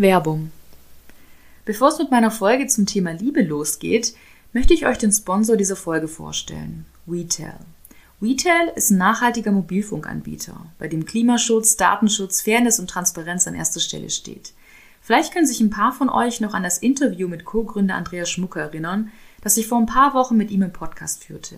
Werbung. Bevor es mit meiner Folge zum Thema Liebe losgeht, möchte ich euch den Sponsor dieser Folge vorstellen, WeTel. WeTel ist ein nachhaltiger Mobilfunkanbieter, bei dem Klimaschutz, Datenschutz, Fairness und Transparenz an erster Stelle steht. Vielleicht können sich ein paar von euch noch an das Interview mit Co-Gründer Andreas Schmucker erinnern, das ich vor ein paar Wochen mit ihm im Podcast führte.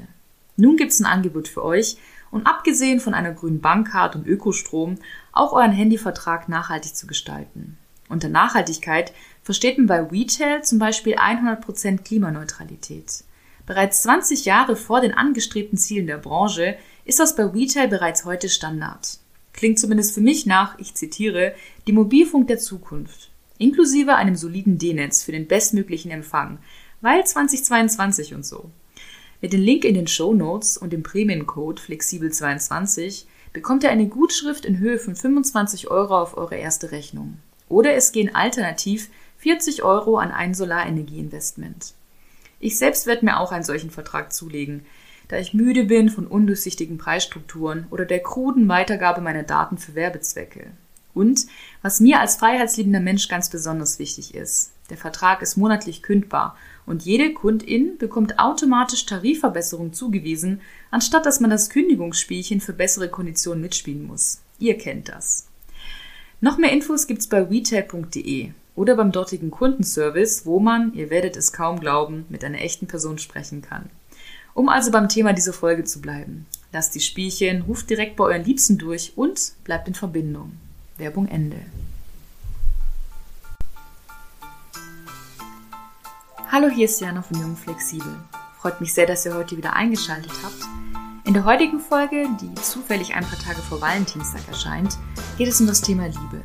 Nun gibt es ein Angebot für euch und abgesehen von einer grünen Bankkarte und Ökostrom auch euren Handyvertrag nachhaltig zu gestalten. Unter Nachhaltigkeit versteht man bei Retail zum Beispiel 100% Klimaneutralität. Bereits 20 Jahre vor den angestrebten Zielen der Branche ist das bei Retail bereits heute Standard. Klingt zumindest für mich nach, ich zitiere, die Mobilfunk der Zukunft, inklusive einem soliden D-Netz für den bestmöglichen Empfang, weil 2022 und so. Mit dem Link in den Show Notes und dem Prämiencode flexibel22 bekommt ihr eine Gutschrift in Höhe von 25 Euro auf eure erste Rechnung. Oder es gehen alternativ 40 Euro an ein Solarenergieinvestment. Ich selbst werde mir auch einen solchen Vertrag zulegen, da ich müde bin von undurchsichtigen Preisstrukturen oder der kruden Weitergabe meiner Daten für Werbezwecke. Und was mir als freiheitsliebender Mensch ganz besonders wichtig ist, der Vertrag ist monatlich kündbar und jede Kundin bekommt automatisch Tarifverbesserung zugewiesen, anstatt dass man das Kündigungsspielchen für bessere Konditionen mitspielen muss. Ihr kennt das. Noch mehr Infos gibt's bei retail.de oder beim dortigen Kundenservice, wo man, ihr werdet es kaum glauben, mit einer echten Person sprechen kann. Um also beim Thema dieser Folge zu bleiben. Lasst die Spielchen, ruft direkt bei euren Liebsten durch und bleibt in Verbindung. Werbung Ende. Hallo, hier ist Jana von Jung Flexibel. Freut mich sehr, dass ihr heute wieder eingeschaltet habt. In der heutigen Folge, die zufällig ein paar Tage vor Valentinstag erscheint, geht es um das Thema Liebe.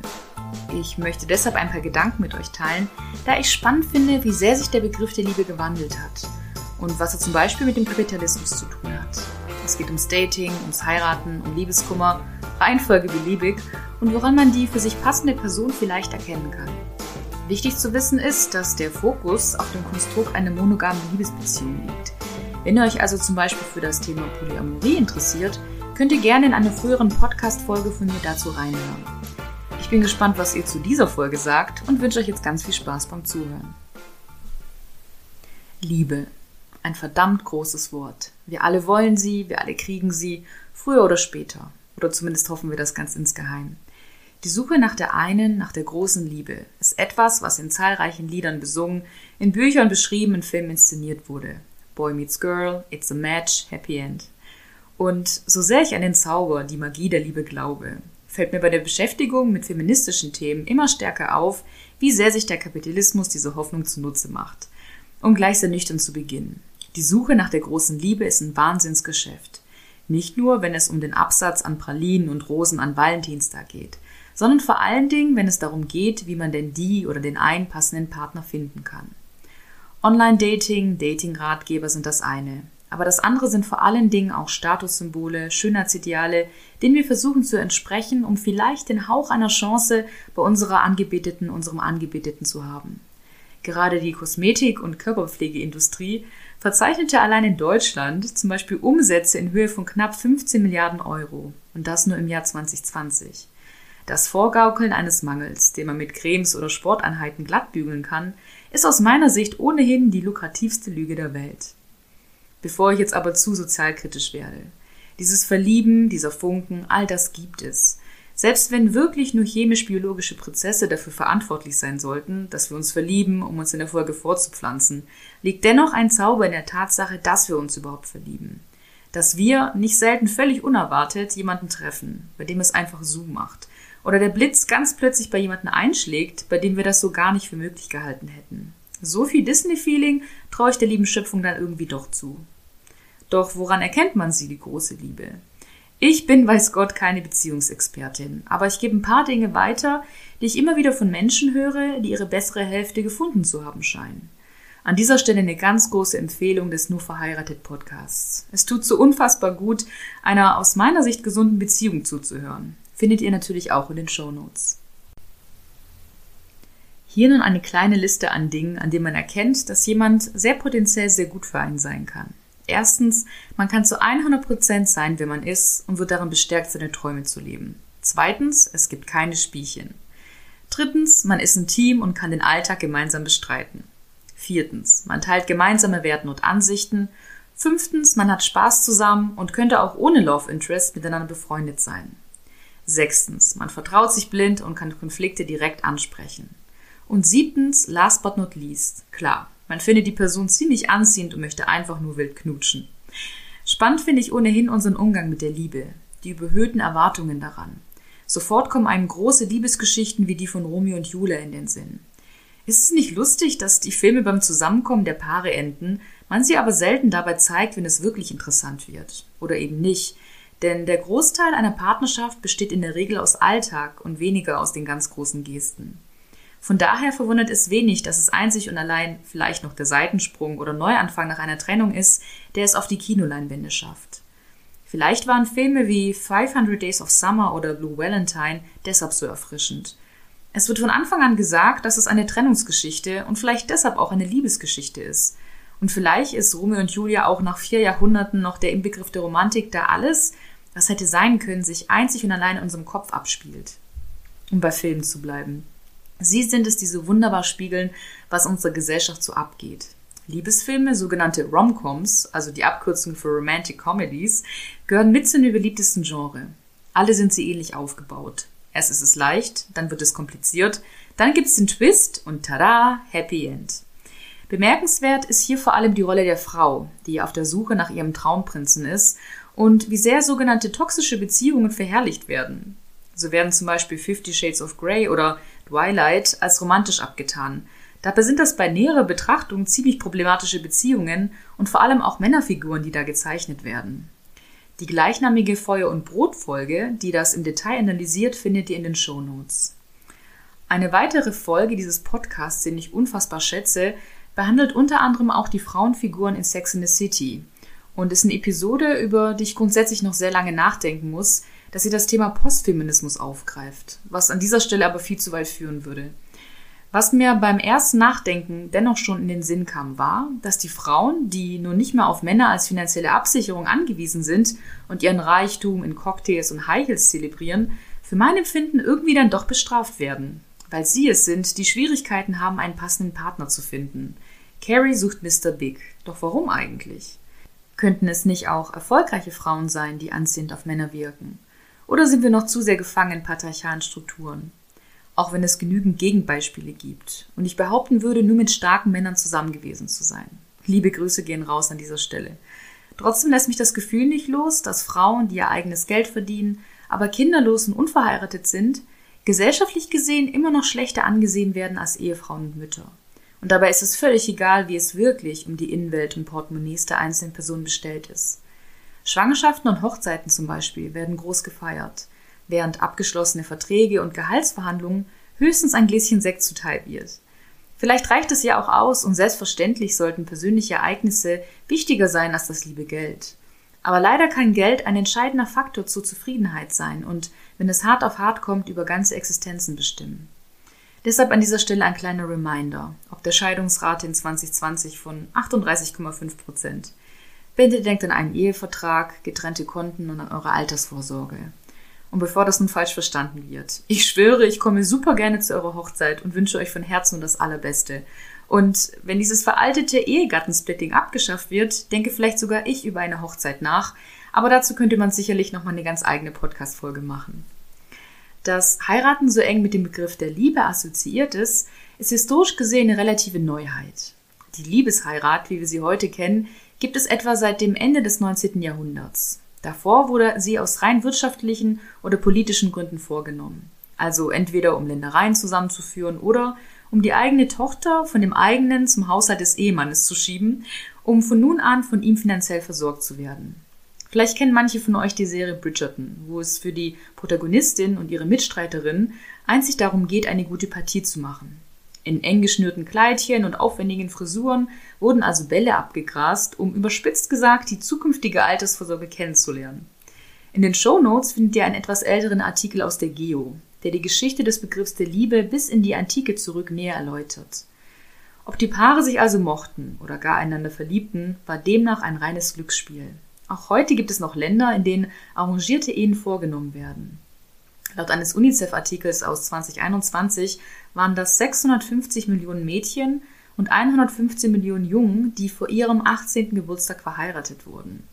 Ich möchte deshalb ein paar Gedanken mit euch teilen, da ich spannend finde, wie sehr sich der Begriff der Liebe gewandelt hat und was er zum Beispiel mit dem Kapitalismus zu tun hat. Es geht ums Dating, ums Heiraten, um Liebeskummer, Reihenfolge beliebig und woran man die für sich passende Person vielleicht erkennen kann. Wichtig zu wissen ist, dass der Fokus auf dem Konstrukt einer monogamen Liebesbeziehung liegt. Wenn ihr euch also zum Beispiel für das Thema Polyamorie interessiert, könnt ihr gerne in einer früheren Podcast-Folge von mir dazu reinhören. Ich bin gespannt, was ihr zu dieser Folge sagt und wünsche euch jetzt ganz viel Spaß beim Zuhören. Liebe. Ein verdammt großes Wort. Wir alle wollen sie, wir alle kriegen sie, früher oder später. Oder zumindest hoffen wir das ganz insgeheim. Die Suche nach der einen, nach der großen Liebe ist etwas, was in zahlreichen Liedern besungen, in Büchern beschrieben, in Filmen inszeniert wurde. Boy Meets Girl, It's a Match, Happy End. Und so sehr ich an den Zauber, die Magie der Liebe glaube, fällt mir bei der Beschäftigung mit feministischen Themen immer stärker auf, wie sehr sich der Kapitalismus diese Hoffnung zunutze macht. Um gleich sehr nüchtern zu beginnen. Die Suche nach der großen Liebe ist ein Wahnsinnsgeschäft. Nicht nur, wenn es um den Absatz an Pralinen und Rosen an Valentinstag geht, sondern vor allen Dingen, wenn es darum geht, wie man denn die oder den einen passenden Partner finden kann. Online-Dating, Dating-Ratgeber sind das eine. Aber das andere sind vor allen Dingen auch Statussymbole, Schönheitsideale, denen wir versuchen zu entsprechen, um vielleicht den Hauch einer Chance bei unserer Angebeteten, unserem Angebeteten zu haben. Gerade die Kosmetik- und Körperpflegeindustrie verzeichnete allein in Deutschland zum Beispiel Umsätze in Höhe von knapp 15 Milliarden Euro. Und das nur im Jahr 2020. Das Vorgaukeln eines Mangels, den man mit Cremes oder Sporteinheiten glatt bügeln kann, ist aus meiner Sicht ohnehin die lukrativste Lüge der Welt. Bevor ich jetzt aber zu sozialkritisch werde. Dieses Verlieben, dieser Funken, all das gibt es. Selbst wenn wirklich nur chemisch-biologische Prozesse dafür verantwortlich sein sollten, dass wir uns verlieben, um uns in der Folge fortzupflanzen, liegt dennoch ein Zauber in der Tatsache, dass wir uns überhaupt verlieben. Dass wir, nicht selten völlig unerwartet, jemanden treffen, bei dem es einfach so macht, oder der Blitz ganz plötzlich bei jemandem einschlägt, bei dem wir das so gar nicht für möglich gehalten hätten. So viel Disney-Feeling traue ich der lieben Schöpfung dann irgendwie doch zu. Doch woran erkennt man sie, die große Liebe? Ich bin, weiß Gott, keine Beziehungsexpertin, aber ich gebe ein paar Dinge weiter, die ich immer wieder von Menschen höre, die ihre bessere Hälfte gefunden zu haben scheinen. An dieser Stelle eine ganz große Empfehlung des Nur verheiratet Podcasts. Es tut so unfassbar gut, einer aus meiner Sicht gesunden Beziehung zuzuhören findet ihr natürlich auch in den Show Notes. Hier nun eine kleine Liste an Dingen, an denen man erkennt, dass jemand sehr potenziell sehr gut für einen sein kann. Erstens, man kann zu 100% sein, wer man ist und wird darin bestärkt, seine Träume zu leben. Zweitens, es gibt keine Spielchen. Drittens, man ist ein Team und kann den Alltag gemeinsam bestreiten. Viertens, man teilt gemeinsame Werten und Ansichten. Fünftens, man hat Spaß zusammen und könnte auch ohne Love Interest miteinander befreundet sein. Sechstens, man vertraut sich blind und kann Konflikte direkt ansprechen. Und siebtens, last but not least, klar, man findet die Person ziemlich anziehend und möchte einfach nur wild knutschen. Spannend finde ich ohnehin unseren Umgang mit der Liebe, die überhöhten Erwartungen daran. Sofort kommen einem große Liebesgeschichten wie die von Romeo und Julia in den Sinn. Ist es nicht lustig, dass die Filme beim Zusammenkommen der Paare enden, man sie aber selten dabei zeigt, wenn es wirklich interessant wird? Oder eben nicht. Denn der Großteil einer Partnerschaft besteht in der Regel aus Alltag und weniger aus den ganz großen Gesten. Von daher verwundert es wenig, dass es einzig und allein vielleicht noch der Seitensprung oder Neuanfang nach einer Trennung ist, der es auf die Kinoleinwände schafft. Vielleicht waren Filme wie 500 Days of Summer oder Blue Valentine deshalb so erfrischend. Es wird von Anfang an gesagt, dass es eine Trennungsgeschichte und vielleicht deshalb auch eine Liebesgeschichte ist. Und vielleicht ist Romeo und Julia auch nach vier Jahrhunderten noch der Inbegriff der Romantik, da alles, was hätte sein können, sich einzig und allein in unserem Kopf abspielt. Um bei Filmen zu bleiben. Sie sind es, die so wunderbar spiegeln, was unsere Gesellschaft so abgeht. Liebesfilme, sogenannte Romcoms, also die Abkürzung für Romantic Comedies, gehören mit zu den beliebtesten Genre. Alle sind sie ähnlich aufgebaut. Erst ist es leicht, dann wird es kompliziert, dann gibt es den Twist und tada, Happy End. Bemerkenswert ist hier vor allem die Rolle der Frau, die auf der Suche nach ihrem Traumprinzen ist und wie sehr sogenannte toxische Beziehungen verherrlicht werden. So werden zum Beispiel Fifty Shades of Grey oder Twilight als romantisch abgetan, Dabei sind das bei näherer Betrachtung ziemlich problematische Beziehungen und vor allem auch Männerfiguren, die da gezeichnet werden. Die gleichnamige Feuer- und Brotfolge, die das im Detail analysiert, findet ihr in den Shownotes. Eine weitere Folge dieses Podcasts, den ich unfassbar schätze, behandelt unter anderem auch die Frauenfiguren in Sex in the City und ist eine Episode, über die ich grundsätzlich noch sehr lange nachdenken muss, dass sie das Thema Postfeminismus aufgreift, was an dieser Stelle aber viel zu weit führen würde. Was mir beim ersten Nachdenken dennoch schon in den Sinn kam, war, dass die Frauen, die nun nicht mehr auf Männer als finanzielle Absicherung angewiesen sind und ihren Reichtum in Cocktails und High Heels zelebrieren, für mein Empfinden irgendwie dann doch bestraft werden, weil sie es sind, die Schwierigkeiten haben, einen passenden Partner zu finden. Carrie sucht Mr. Big. Doch warum eigentlich? Könnten es nicht auch erfolgreiche Frauen sein, die anziehend auf Männer wirken? Oder sind wir noch zu sehr gefangen in patriarchalen Strukturen? auch wenn es genügend Gegenbeispiele gibt. Und ich behaupten würde, nur mit starken Männern zusammen gewesen zu sein. Liebe Grüße gehen raus an dieser Stelle. Trotzdem lässt mich das Gefühl nicht los, dass Frauen, die ihr eigenes Geld verdienen, aber kinderlos und unverheiratet sind, gesellschaftlich gesehen immer noch schlechter angesehen werden als Ehefrauen und Mütter. Und dabei ist es völlig egal, wie es wirklich um die Innenwelt und Portemonnaies der einzelnen Person bestellt ist. Schwangerschaften und Hochzeiten zum Beispiel werden groß gefeiert während abgeschlossene Verträge und Gehaltsverhandlungen höchstens ein Gläschen Sekt zuteil wird. Vielleicht reicht es ja auch aus und selbstverständlich sollten persönliche Ereignisse wichtiger sein als das liebe Geld. Aber leider kann Geld ein entscheidender Faktor zur Zufriedenheit sein und, wenn es hart auf hart kommt, über ganze Existenzen bestimmen. Deshalb an dieser Stelle ein kleiner Reminder, der Scheidungsrate in 2020 von 38,5 Prozent. Bitte denkt an einen Ehevertrag, getrennte Konten und an eure Altersvorsorge. Und bevor das nun falsch verstanden wird, ich schwöre, ich komme super gerne zu eurer Hochzeit und wünsche euch von Herzen das Allerbeste. Und wenn dieses veraltete Ehegattensplitting abgeschafft wird, denke vielleicht sogar ich über eine Hochzeit nach. Aber dazu könnte man sicherlich nochmal eine ganz eigene Podcast-Folge machen. Dass Heiraten so eng mit dem Begriff der Liebe assoziiert ist, ist historisch gesehen eine relative Neuheit. Die Liebesheirat, wie wir sie heute kennen, gibt es etwa seit dem Ende des 19. Jahrhunderts. Davor wurde sie aus rein wirtschaftlichen oder politischen Gründen vorgenommen. Also entweder um Ländereien zusammenzuführen oder um die eigene Tochter von dem eigenen zum Haushalt des Ehemannes zu schieben, um von nun an von ihm finanziell versorgt zu werden. Vielleicht kennen manche von euch die Serie Bridgerton, wo es für die Protagonistin und ihre Mitstreiterin einzig darum geht, eine gute Partie zu machen. In eng geschnürten Kleidchen und aufwendigen Frisuren wurden also Bälle abgegrast, um überspitzt gesagt die zukünftige Altersvorsorge kennenzulernen. In den Show Notes findet ihr einen etwas älteren Artikel aus der Geo, der die Geschichte des Begriffs der Liebe bis in die Antike zurück näher erläutert. Ob die Paare sich also mochten oder gar einander verliebten, war demnach ein reines Glücksspiel. Auch heute gibt es noch Länder, in denen arrangierte Ehen vorgenommen werden. Laut eines UNICEF-Artikels aus 2021 waren das 650 Millionen Mädchen und 115 Millionen Jungen, die vor ihrem 18. Geburtstag verheiratet wurden.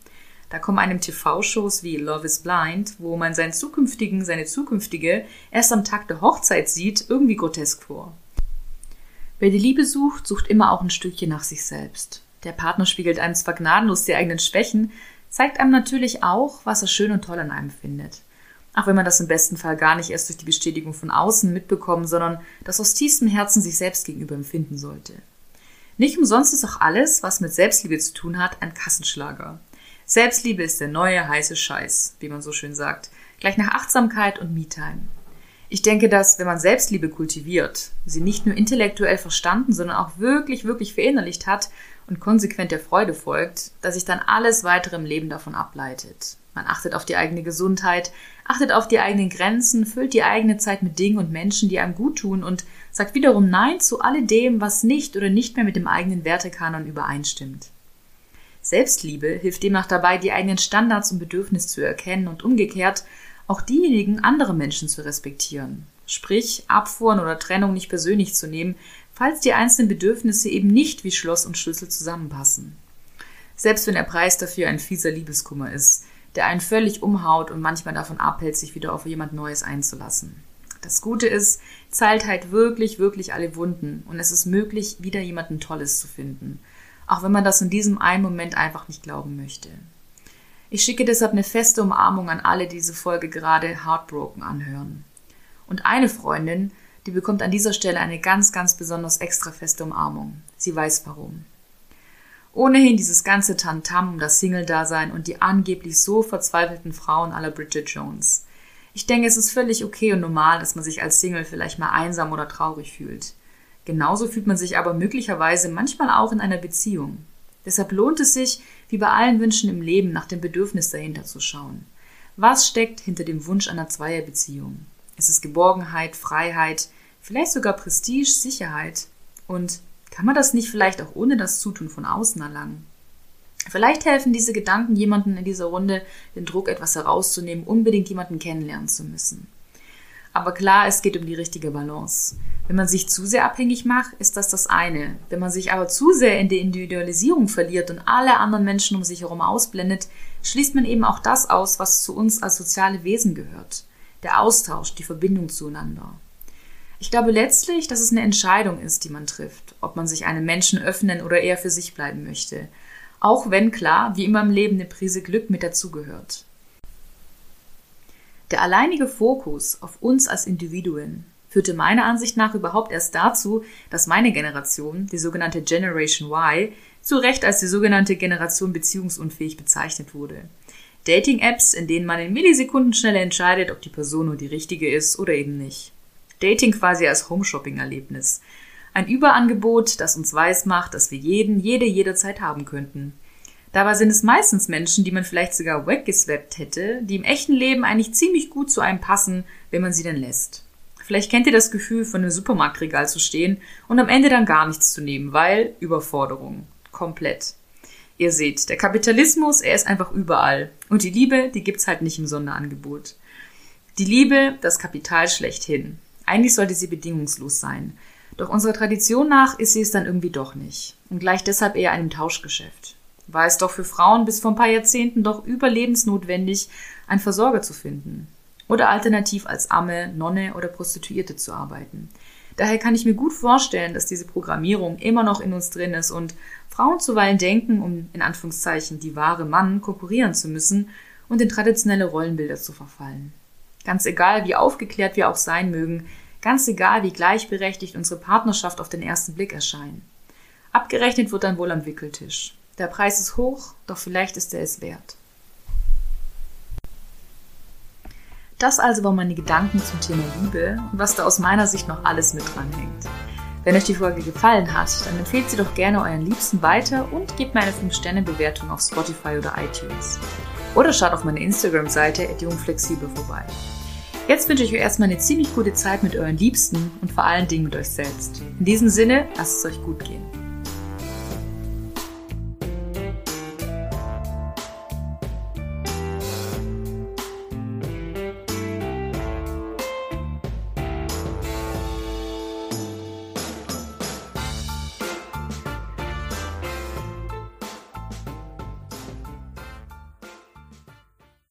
Da kommen einem TV-Shows wie Love is Blind, wo man seinen zukünftigen, seine zukünftige erst am Tag der Hochzeit sieht, irgendwie grotesk vor. Wer die Liebe sucht, sucht immer auch ein Stückchen nach sich selbst. Der Partner spiegelt einem zwar gnadenlos die eigenen Schwächen, zeigt einem natürlich auch, was er schön und toll an einem findet. Auch wenn man das im besten Fall gar nicht erst durch die Bestätigung von außen mitbekommen, sondern das aus tiefstem Herzen sich selbst gegenüber empfinden sollte. Nicht umsonst ist auch alles, was mit Selbstliebe zu tun hat, ein Kassenschlager. Selbstliebe ist der neue heiße Scheiß, wie man so schön sagt, gleich nach Achtsamkeit und Me-Time. Ich denke, dass, wenn man Selbstliebe kultiviert, sie nicht nur intellektuell verstanden, sondern auch wirklich, wirklich verinnerlicht hat und konsequent der Freude folgt, dass sich dann alles weitere im Leben davon ableitet. Man achtet auf die eigene Gesundheit, achtet auf die eigenen Grenzen, füllt die eigene Zeit mit Dingen und Menschen, die einem gut tun und sagt wiederum Nein zu alledem, was nicht oder nicht mehr mit dem eigenen Wertekanon übereinstimmt. Selbstliebe hilft demnach dabei, die eigenen Standards und Bedürfnisse zu erkennen und umgekehrt auch diejenigen anderer Menschen zu respektieren. Sprich, Abfuhren oder Trennung nicht persönlich zu nehmen, falls die einzelnen Bedürfnisse eben nicht wie Schloss und Schlüssel zusammenpassen. Selbst wenn der Preis dafür ein fieser Liebeskummer ist, der einen völlig umhaut und manchmal davon abhält, sich wieder auf jemand Neues einzulassen. Das Gute ist, zeilt halt wirklich, wirklich alle Wunden und es ist möglich, wieder jemanden Tolles zu finden auch wenn man das in diesem einen Moment einfach nicht glauben möchte. Ich schicke deshalb eine feste Umarmung an alle, die diese Folge gerade heartbroken anhören. Und eine Freundin, die bekommt an dieser Stelle eine ganz, ganz besonders extra feste Umarmung. Sie weiß warum. Ohnehin dieses ganze Tantam um das Single-Dasein und die angeblich so verzweifelten Frauen aller Bridget Jones. Ich denke, es ist völlig okay und normal, dass man sich als Single vielleicht mal einsam oder traurig fühlt. Genauso fühlt man sich aber möglicherweise manchmal auch in einer Beziehung. Deshalb lohnt es sich, wie bei allen Wünschen im Leben, nach dem Bedürfnis dahinter zu schauen. Was steckt hinter dem Wunsch einer Zweierbeziehung? Ist es Geborgenheit, Freiheit, vielleicht sogar Prestige, Sicherheit? Und kann man das nicht vielleicht auch ohne das Zutun von außen erlangen? Vielleicht helfen diese Gedanken jemanden in dieser Runde, den Druck etwas herauszunehmen, unbedingt jemanden kennenlernen zu müssen. Aber klar, es geht um die richtige Balance. Wenn man sich zu sehr abhängig macht, ist das das eine. Wenn man sich aber zu sehr in die Individualisierung verliert und alle anderen Menschen um sich herum ausblendet, schließt man eben auch das aus, was zu uns als soziale Wesen gehört. Der Austausch, die Verbindung zueinander. Ich glaube letztlich, dass es eine Entscheidung ist, die man trifft, ob man sich einem Menschen öffnen oder eher für sich bleiben möchte. Auch wenn klar, wie immer im Leben eine Prise Glück mit dazugehört. Der alleinige Fokus auf uns als Individuen führte meiner Ansicht nach überhaupt erst dazu, dass meine Generation, die sogenannte Generation Y, zu Recht als die sogenannte Generation beziehungsunfähig bezeichnet wurde. Dating-Apps, in denen man in Millisekunden schnell entscheidet, ob die Person nur die richtige ist oder eben nicht. Dating quasi als Homeshopping-Erlebnis. Ein Überangebot, das uns weismacht, dass wir jeden, jede, jederzeit haben könnten. Dabei sind es meistens Menschen, die man vielleicht sogar weggeswappt hätte, die im echten Leben eigentlich ziemlich gut zu einem passen, wenn man sie denn lässt. Vielleicht kennt ihr das Gefühl, vor einem Supermarktregal zu stehen und am Ende dann gar nichts zu nehmen, weil Überforderung. Komplett. Ihr seht, der Kapitalismus, er ist einfach überall. Und die Liebe, die gibt's halt nicht im Sonderangebot. Die Liebe, das Kapital schlechthin. Eigentlich sollte sie bedingungslos sein. Doch unserer Tradition nach ist sie es dann irgendwie doch nicht. Und gleich deshalb eher einem Tauschgeschäft war es doch für Frauen bis vor ein paar Jahrzehnten doch überlebensnotwendig, einen Versorger zu finden. Oder alternativ als Amme, Nonne oder Prostituierte zu arbeiten. Daher kann ich mir gut vorstellen, dass diese Programmierung immer noch in uns drin ist und Frauen zuweilen denken, um in Anführungszeichen die wahre Mann konkurrieren zu müssen und in traditionelle Rollenbilder zu verfallen. Ganz egal, wie aufgeklärt wir auch sein mögen, ganz egal, wie gleichberechtigt unsere Partnerschaft auf den ersten Blick erscheint. Abgerechnet wird dann wohl am Wickeltisch. Der Preis ist hoch, doch vielleicht ist er es wert. Das also waren meine Gedanken zum Thema Liebe und was da aus meiner Sicht noch alles mit dranhängt. Wenn euch die Folge gefallen hat, dann empfehlt sie doch gerne euren Liebsten weiter und gebt mir eine 5-Sterne-Bewertung auf Spotify oder iTunes. Oder schaut auf meine Instagram-Seite jungflexibel vorbei. Jetzt wünsche ich euch erstmal eine ziemlich gute Zeit mit euren Liebsten und vor allen Dingen mit euch selbst. In diesem Sinne, lasst es euch gut gehen.